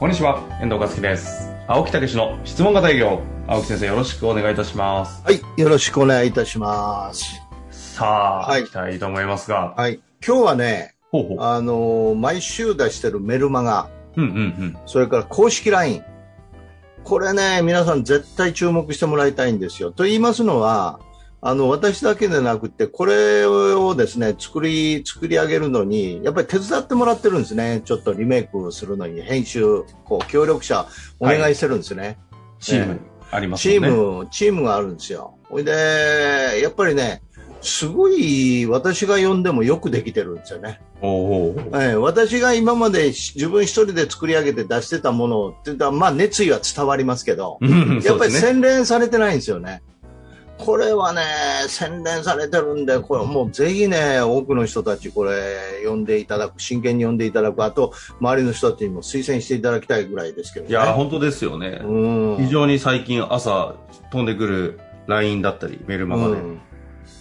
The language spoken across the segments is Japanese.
こんにちは、遠藤和樹です。青木武の質問型営業。青木先生、よろしくお願いいたします。はい、よろしくお願いいたします。さあ、はい行きたいと思いますが。はい、今日はね、ほうほう。あのー毎週出してるメルマガ、うんうんうん。それから公式 LINE。これね、皆さん絶対注目してもらいたいんですよ。と言いますのは、あの、私だけでなくて、これをですね、作り、作り上げるのに、やっぱり手伝ってもらってるんですね。ちょっとリメイクするのに、編集、こう、協力者お願いしてるんですね。チームありますね。ーム、チームがあるんですよ。ほいで、やっぱりね、すごい私が呼んでもよくできてるんですよね。おええ私が今までし自分一人で作り上げて出してたものって言ったら、まあ熱意は伝わりますけど、うんやっぱり。洗練されてないんですよね。これはね、洗練されてるんで、これもうぜひね、多くの人たちこれ呼んでいただく、真剣に呼んでいただく、あと周りの人たちにも推薦していただきたいぐらいですけどね。いや、本当ですよね。うん。非常に最近朝飛んでくる LINE だったり、メールマガで、うん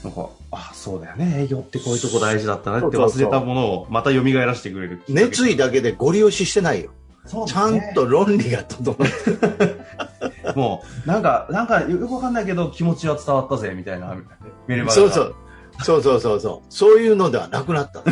なんか、あ、そうだよね。営業ってこういうとこ大事だったなって忘れたものをまた蘇らせてくれる。熱意だけでご利用ししてないよ。ちゃんと論理が整ってる。もう、なんか、なんかよくわかんないけど気持ちは伝わったぜ、みたいなメールマガがそうそう。そうそうそうそう。そういうのではなくなった。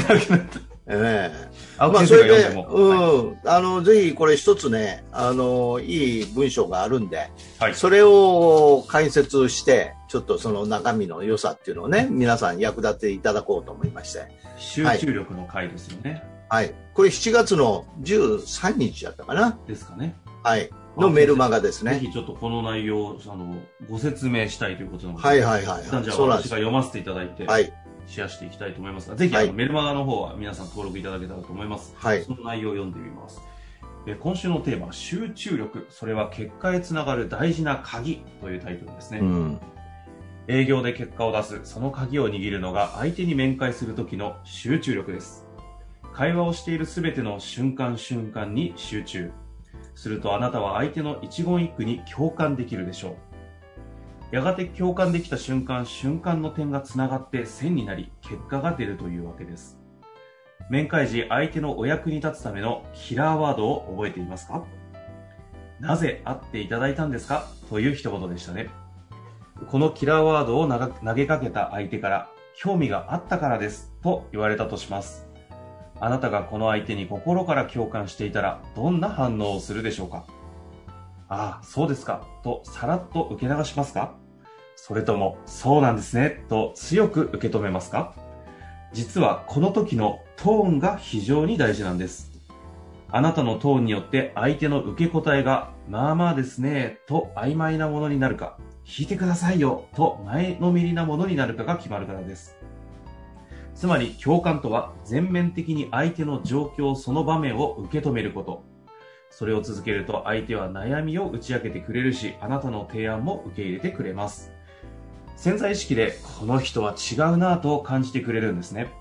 ええ青まあ、木先生がそれで、読ん。はいうん。あの、ぜひこれ一つね、あの、いい文章があるんで、はいそれを解説して、ちょっとその中身の良さっていうのをね、皆さん役立てていただこうと思いまして。集中力の回ですよね。はい。これ7月の13日だったかなですかね。はい。のメルマガですね。ぜひちょっとこの内容をあのご説明したいということなので、はいはいはい一旦じゃあ私が読ませていただいて、はい。シェアしていきたいと思いますが、ぜひ、はいメルマガの方は皆さん登録いただけたらと思います。はいその内容を読んでみます。え今週のテーマは集中力、それは結果へつながる大事な鍵というタイトルですね。うん。営業で結果を出す、その鍵を握るのが相手に面会する時の集中力です。会話をしているすべての瞬間瞬間に集中。するとあなたは相手の一言一句に共感できるでしょう。やがて共感できた瞬間瞬間の点がつながって線になり結果が出るというわけです。面会時相手のお役に立つためのキラーワードを覚えていますか？なぜ会っていただいたんですか？という一言でしたね。このキラーワードを投げかけた相手から、興味があったからですと言われたとします。あなたがこの相手に心から共感していたら、どんな反応をするでしょうか？ああ、そうですか、とさらっと受け流しますか？それとも、そうなんですね、と強く受け止めますか？実はこの時のトーンが非常に大事なんです。あなたのトーンによって相手の受け答えが、まあまあですね、と曖昧なものになるか、弾いてくださいよ、と前のめりなものになるかが決まるからです。つまり共感とは全面的に相手の状況その場面を受け止めること。それを続けると相手は悩みを打ち明けてくれるし、あなたの提案も受け入れてくれます。潜在意識でこの人は違うなぁと感じてくれるんですね。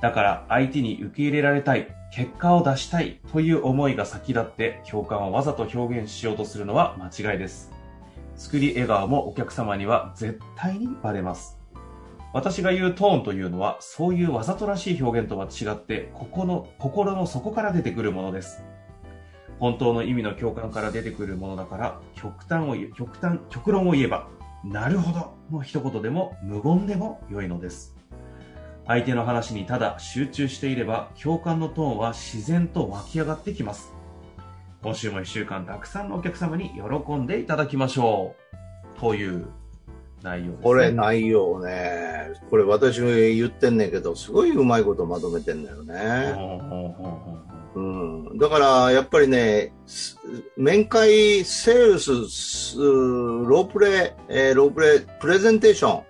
だから相手に受け入れられたい、結果を出したいという思いが先立って共感をわざと表現しようとするのは間違いです。作り笑顔もお客様には絶対にバレます。私が言うトーンというのは、そういうわざとらしい表現とは違って、ここの心の底から出てくるものです。本当の意味の共感から出てくるものだから、極端を、極端、極論を言えば、なるほどの一言でも無言でも良いのです。相手の話にただ集中していれば、共感のトーンは自然と湧き上がってきます。今週も一週間たくさんのお客様に喜んでいただきましょう。という内容ね。これ内容ね、これ私が言ってんねんけど、すごいうまいことまとめてんだよね。ほうん。だから、やっぱりね、す面会、セールス、すロープレイ、えーロープレイ、プレゼンテーショ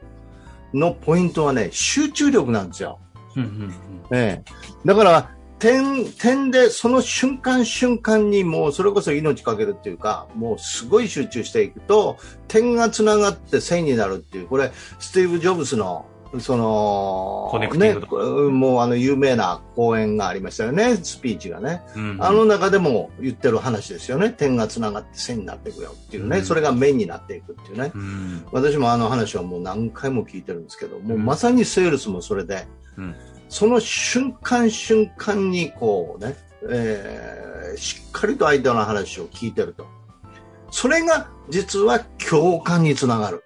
ンのポイントはね、集中力なんですよ。うんうんうんええ。だから、点、点で、その瞬間瞬間にもうそれこそ命かけるっていうか、もうすごい集中していくと、点が繋がって線になるっていう、これ、スティーブ・ジョブズの、その、ね、もうあの有名な講演がありましたよね、スピーチがね。うんあの中でも言ってる話ですよね。点が繋がって線になっていくよっていうね。うん。それが面になっていくっていうね。うん。私もあの話はもう何回も聞いてるんですけど、もううん。まさにセールスもそれで、うんその瞬間瞬間にこうね、えーしっかりと相手の話を聞いてると。それが実は共感につながる。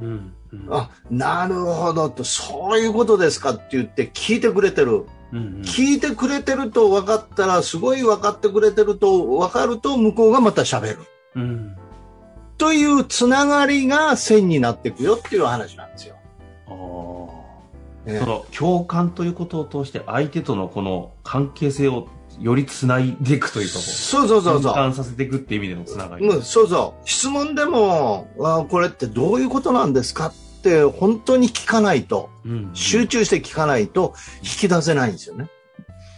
うんうんあ、なるほどと、そういうことですかって言って聞いてくれてる。うんうん聞いてくれてると分かったら、すごい分かってくれてると分かると向こうがまた喋る。うんというつながりが線になっていくよっていう話なんですよ。あーええその共感ということを通して相手とのこの関係性をよりつないでいくというかこうそうそうそうそう。させていくっていう意味でのつながり、うん、そうそう。質問でも、あこれってどういうことなんですかって本当に聞かないと、うん集中して聞かないと引き出せないんですよね。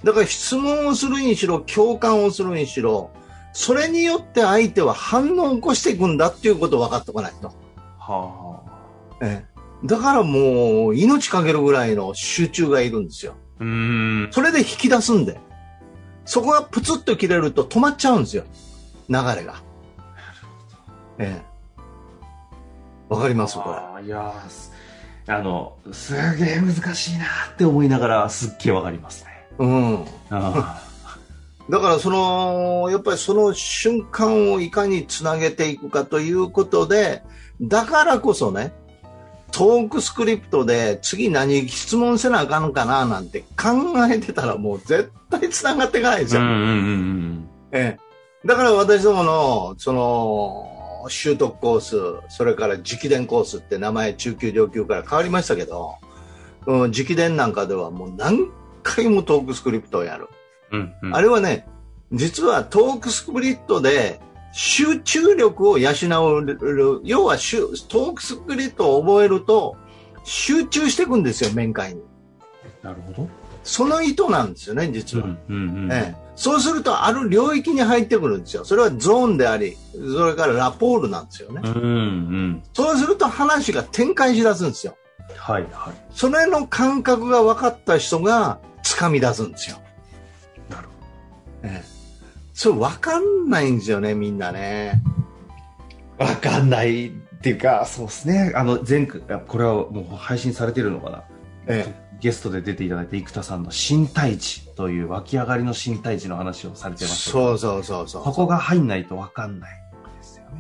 だから質問をするにしろ、共感をするにしろ、それによって相手は反応を起こしていくんだっていうことを分かっておかないと。はあええだからもう命かけるぐらいの集中がいるんですよ。うーんそれで引き出すんで。そこがプツッと切れると止まっちゃうんですよ。流れが。ええ。わかります？これ。いやあのすげえ難しいなって思いながらすっげえわかりますねうん。あ だからその、やっぱりその瞬間をいかにつなげていくかということで、だからこそね、トークスクリプトで次何質問せなあかんのかななんて考えてたらもう絶対つながっていかないですよ。ーうんうんうんうんええ。だから私どもの、その、習得コース、それから直伝コースって名前中級上級から変わりましたけど、うん、直伝なんかではもう何回もトークスクリプトをやる。うんうんあれはね、実はトークスクリプトで集中力を養う、要はトークスクリプトを覚えると集中していくんですよ、面会に。なるほどその意図なんですよね、実は。うんうんうんええ、そうするとある領域に入ってくるんですよ。それはゾーンであり、それからラポールなんですよね。うんうんそうすると話が展開しだすんですよ。はいはいそれの感覚が分かった人が掴み出すんですよ。なるええ、それ分かんないんですよね、みんなね。わかんないっていうか、そうですね。あの、前回、あこれはもう配信されてるのかな。えゲストで出ていただいた生田さんの身体値という湧き上がりの身体値の話をされてえ、ました。そうそうそうそここが入んないとわかんない。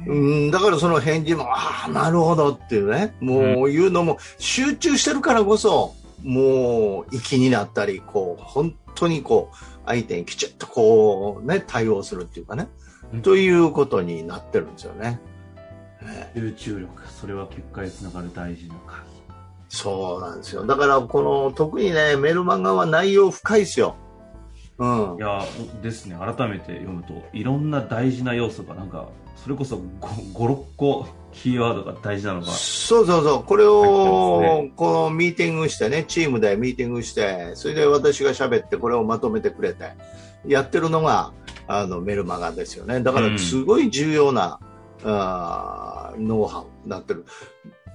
うん、だからその返事も、ああ、なるほどっていうね、もう言うのも、集中してるからこそ、もう、粋になったり、こう、本当にこう、相手にきちっとこう、ね、対応するっていうかね、うんということになってるんですよね。ええ集中力、それは結果につながる大事な鍵。そうなんですよ。だから、この、特にね、メルマガは内容深いですよ。うんい。や、ですね。改めて読むと、いろんな大事な要素が、なんか、それこそ5、6個キーワードが大事なのが、そうそうそう。これをね、このミーティングしてね、チームでミーティングして、それで私が喋って、これをまとめてくれて、やってるのが、あの、メルマガですよね。だから、うんすごい重要な、あーノウハウになってる。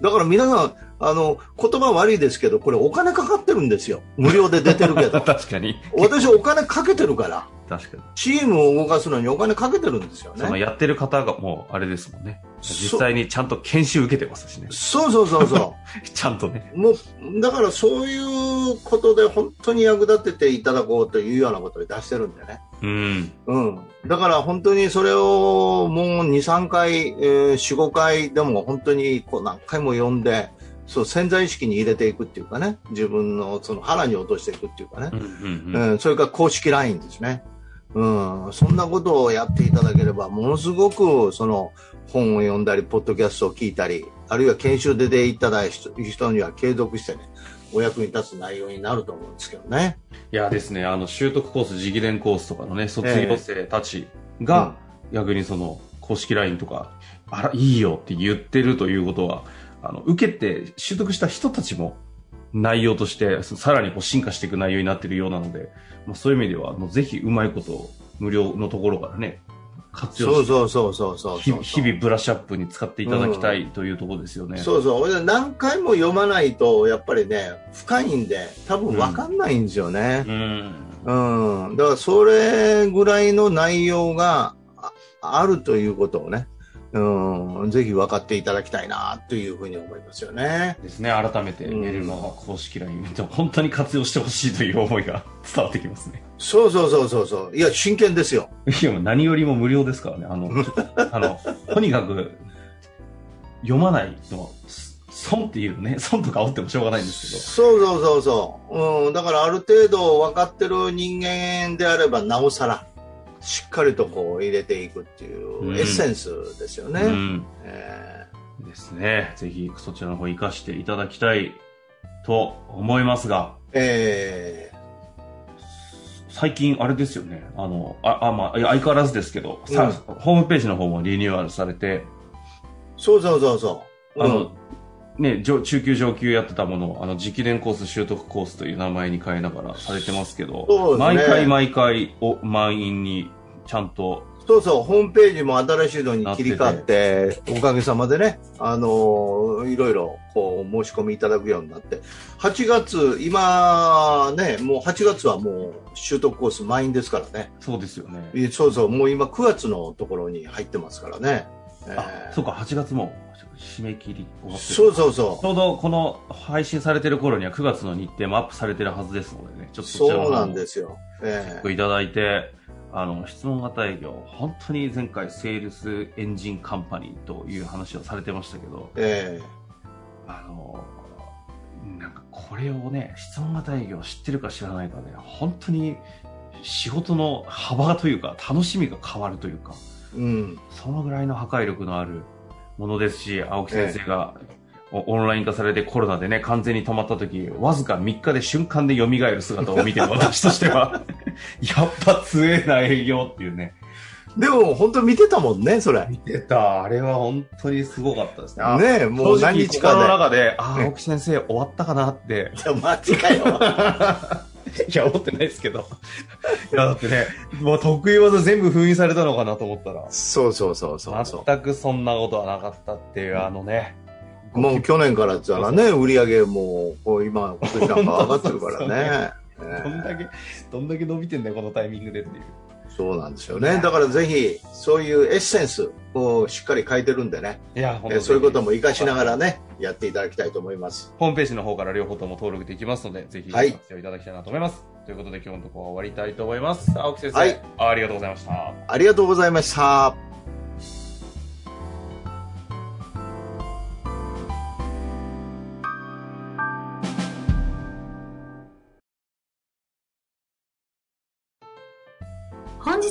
だから皆さん、あの、言葉悪いですけど、これお金かかってるんですよ。無料で出てるけど。確かに。私お金かけてるから、確かに。チームを動かすのにお金かけてるんですよね。そのやってる方がもう、あれですもんね。実際にちゃんと研修受けてますしね。そうそうそうそう。ちゃんとね。もう、だからそういうことで本当に役立てていただこうというようなことで出してるんでね。うん。うん。だから本当にそれをもう2、3回、えー4、5回でも本当にこう何回も読んで、そう潜在意識に入れていくっていうかね。自分のその腹に落としていくっていうかねう。んうんううんん、それから公式 LINE ですね。うん、そんなことをやっていただければ、ものすごくその本を読んだり、ポッドキャストを聞いたり、あるいは研修で出ていただいた人には継続してね、お役に立つ内容になると思うんですけどね。いやですね、あの、習得コース、直伝コースとかのね、卒業生たちが、逆にその、公式 LINE とか、あら、いいよって言ってるということは、あの、受けて習得した人たちも、内容として、さらにこう進化していく内容になっているようなので、まあ、そういう意味では、あのぜひうまいことを無料のところからね、活用して、そうそうそうそう日々ブラッシュアップに使っていただきたいというところですよね。そうそう。俺何回も読まないと、やっぱりね、深いんで、多分わかんないんですよね。うん。うん。だから、それぐらいの内容がああるということをね、うん、ぜひ分かっていただきたいな、というふうに思いますよね。ですね。改めてメルマガ公式 LINE で本当に活用してほしいという思いが 伝わってきますね。そうそうそうそうそう。いや、真剣ですよ。いや、何よりも無料ですからね。あの、あの、とにかく、読まないの、す損っていうね、損とか煽ってもしょうがないんですけど。そうそうそうそう。うん、だからある程度分かってる人間であれば、なおさら、しっかりとこう入れていくっていううんエッセンスですよね。うん。えですね。ぜひそちらの方活かしていただきたいと思いますが、ーえ最近あれですよね。あの、あ、あまあ、相変わらずですけど、さホームページの方もリニューアルされて、ーそうそうそうそう。あの、ね、上中級上級やってたものを、あの、直伝コース習得コースという名前に変えながらされてますけど、ね毎回毎回を満員にちゃんと、そうそう、ホームページも新しいのに切り替わって、おかげさまでね、あのーいろいろこう申し込みいただくようになって、8月、今ね、もう8月はもう習得コース満員ですからね。そうですよね。いそうそう、もう今9月のところに入ってますからね。えあ、ーそうか、8月も締め切り終わってる。そうそうそちょうどこの配信されてる頃には9月の日程もアップされてるはずですのでね、ちょう。っとそうなんですよ。えいただいて、あの、質問型営業、本当に前回セールスエンジンカンパニーという話をされてましたけど、ええあの、なんかこれをね、質問型営業知ってるか知らないかで、本当に仕事の幅というか、楽しみが変わるというか、えうん。そのぐらいの破壊力のあるものですし、青木先生が、おオンライン化されてコロナでね、完全に止まった時、わずか3日で瞬間で蘇る姿を見てる私としては、やっぱ強えな営業っていうね。でも本当見てたもんね、それ。見てた。あれは本当にすごかったですね。あねえ、もう何日正直心のか中で、ああ、青木先生終わったかなって。で。いや、マジかよ。いや、思ってないですけど。いや、だってね、もう得意技全部封印されたのかなと思ったら、そうそうそうそうそう。全くそんなことはなかったっていう、あのね。もう去年からって言ったらね、売り上げもこう今、今年なんか上がってるからね。どんだけ、どんだけ伸びてんだよ、このタイミングでっていう。そうなんですよね。だからぜひ、そういうエッセンスをしっかり書いてるんでね、いや、そういうことも活かしながらね、やっていただきたいと思います。ホームページの方から両方とも登録できますので、ぜひ活用いただきたいなと思います。ということで今日のところは終わりたいと思います。青木先生、はいありがとうございました。ありがとうございました。